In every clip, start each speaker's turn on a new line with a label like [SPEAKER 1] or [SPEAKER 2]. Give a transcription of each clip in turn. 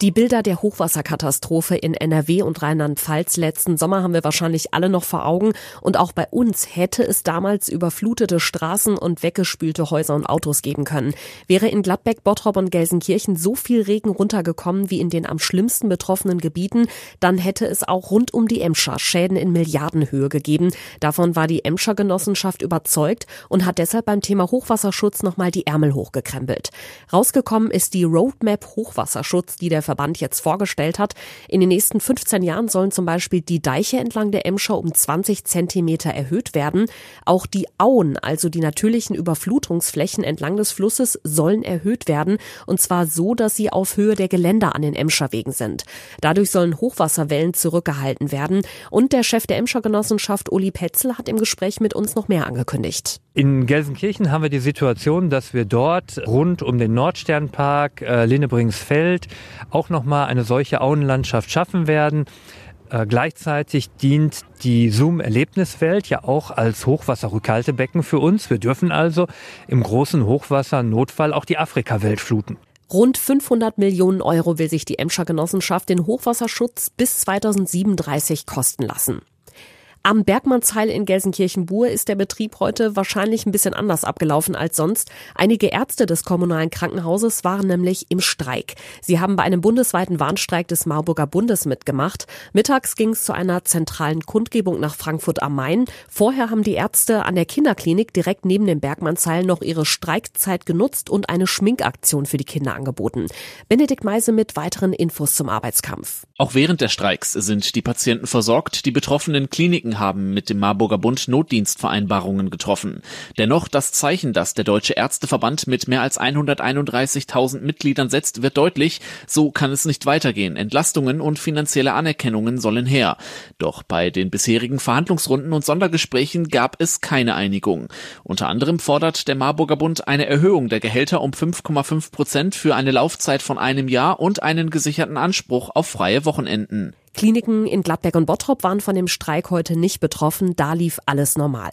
[SPEAKER 1] Die Bilder der Hochwasserkatastrophe in NRW und Rheinland-Pfalz letzten Sommer haben wir wahrscheinlich alle noch vor Augen. Und auch bei uns hätte es damals überflutete Straßen und weggespülte Häuser und Autos geben können. Wäre in Gladbeck, Bottrop und Gelsenkirchen so viel Regen runtergekommen wie in den am schlimmsten betroffenen Gebieten, dann hätte es auch rund um die Emscher Schäden in Milliardenhöhe gegeben. Davon war die Emscher Genossenschaft überzeugt und hat deshalb beim Thema Hochwasserschutz nochmal die Ärmel hochgekrempelt. Rausgekommen ist die Roadmap Hochwasserschutz, die der Verband jetzt vorgestellt hat. In den nächsten 15 Jahren sollen zum Beispiel die Deiche entlang der Emscher um 20 Zentimeter erhöht werden. Auch die Auen, also die natürlichen Überflutungsflächen entlang des Flusses, sollen erhöht werden. Und zwar so, dass sie auf Höhe der Geländer an den Emscherwegen sind. Dadurch sollen Hochwasserwellen zurückgehalten werden. Und der Chef der Emscher Genossenschaft, Uli Petzel, hat im Gespräch mit uns noch mehr angekündigt.
[SPEAKER 2] In Gelsenkirchen haben wir die Situation, dass wir dort rund um den Nordsternpark, äh, Linnebringsfeld, auch nochmal eine solche Auenlandschaft schaffen werden. Äh, gleichzeitig dient die Zoom-Erlebniswelt ja auch als Hochwasserrückhaltebecken für uns. Wir dürfen also im großen Hochwasser-Notfall auch die Afrika-Welt fluten.
[SPEAKER 1] Rund 500 Millionen Euro will sich die Emscher Genossenschaft den Hochwasserschutz bis 2037 kosten lassen. Am Bergmannsheil in Gelsenkirchen-Bur ist der Betrieb heute wahrscheinlich ein bisschen anders abgelaufen als sonst. Einige Ärzte des kommunalen Krankenhauses waren nämlich im Streik. Sie haben bei einem bundesweiten Warnstreik des Marburger Bundes mitgemacht. Mittags ging es zu einer zentralen Kundgebung nach Frankfurt am Main. Vorher haben die Ärzte an der Kinderklinik direkt neben dem Bergmannsheil noch ihre Streikzeit genutzt und eine Schminkaktion für die Kinder angeboten. Benedikt Meise mit weiteren Infos zum Arbeitskampf.
[SPEAKER 3] Auch während der Streiks sind die Patienten versorgt. Die betroffenen Kliniken haben mit dem Marburger Bund Notdienstvereinbarungen getroffen. Dennoch das Zeichen, das der Deutsche Ärzteverband mit mehr als 131.000 Mitgliedern setzt, wird deutlich, so kann es nicht weitergehen. Entlastungen und finanzielle Anerkennungen sollen her. Doch bei den bisherigen Verhandlungsrunden und Sondergesprächen gab es keine Einigung. Unter anderem fordert der Marburger Bund eine Erhöhung der Gehälter um 5,5 Prozent für eine Laufzeit von einem Jahr und einen gesicherten Anspruch auf freie Wochenenden.
[SPEAKER 1] Kliniken in Gladbeck und Bottrop waren von dem Streik heute nicht betroffen, da lief alles normal.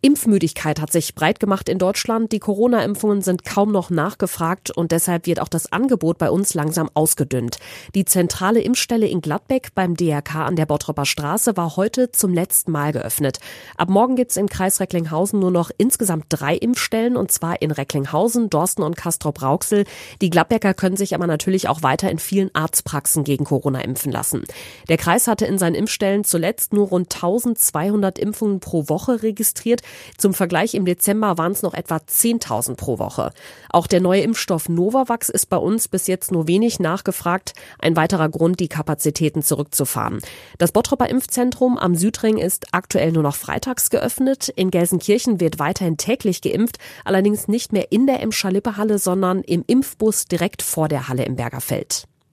[SPEAKER 1] Impfmüdigkeit hat sich breit gemacht in Deutschland. Die Corona-Impfungen sind kaum noch nachgefragt und deshalb wird auch das Angebot bei uns langsam ausgedünnt. Die zentrale Impfstelle in Gladbeck beim DRK an der Bottropper Straße war heute zum letzten Mal geöffnet. Ab morgen gibt es im Kreis Recklinghausen nur noch insgesamt drei Impfstellen und zwar in Recklinghausen, Dorsten und Castrop-Rauxel. Die Gladbecker können sich aber natürlich auch weiter in vielen Arztpraxen gegen Corona impfen lassen. Der Kreis hatte in seinen Impfstellen zuletzt nur rund 1200 Impfungen pro Woche registriert. Zum Vergleich im Dezember waren es noch etwa 10.000 pro Woche. Auch der neue Impfstoff Novavax ist bei uns bis jetzt nur wenig nachgefragt. Ein weiterer Grund, die Kapazitäten zurückzufahren. Das Bottropper Impfzentrum am Südring ist aktuell nur noch freitags geöffnet. In Gelsenkirchen wird weiterhin täglich geimpft, allerdings nicht mehr in der Emscher-Lippe-Halle, sondern im Impfbus direkt vor der Halle im Bergerfeld.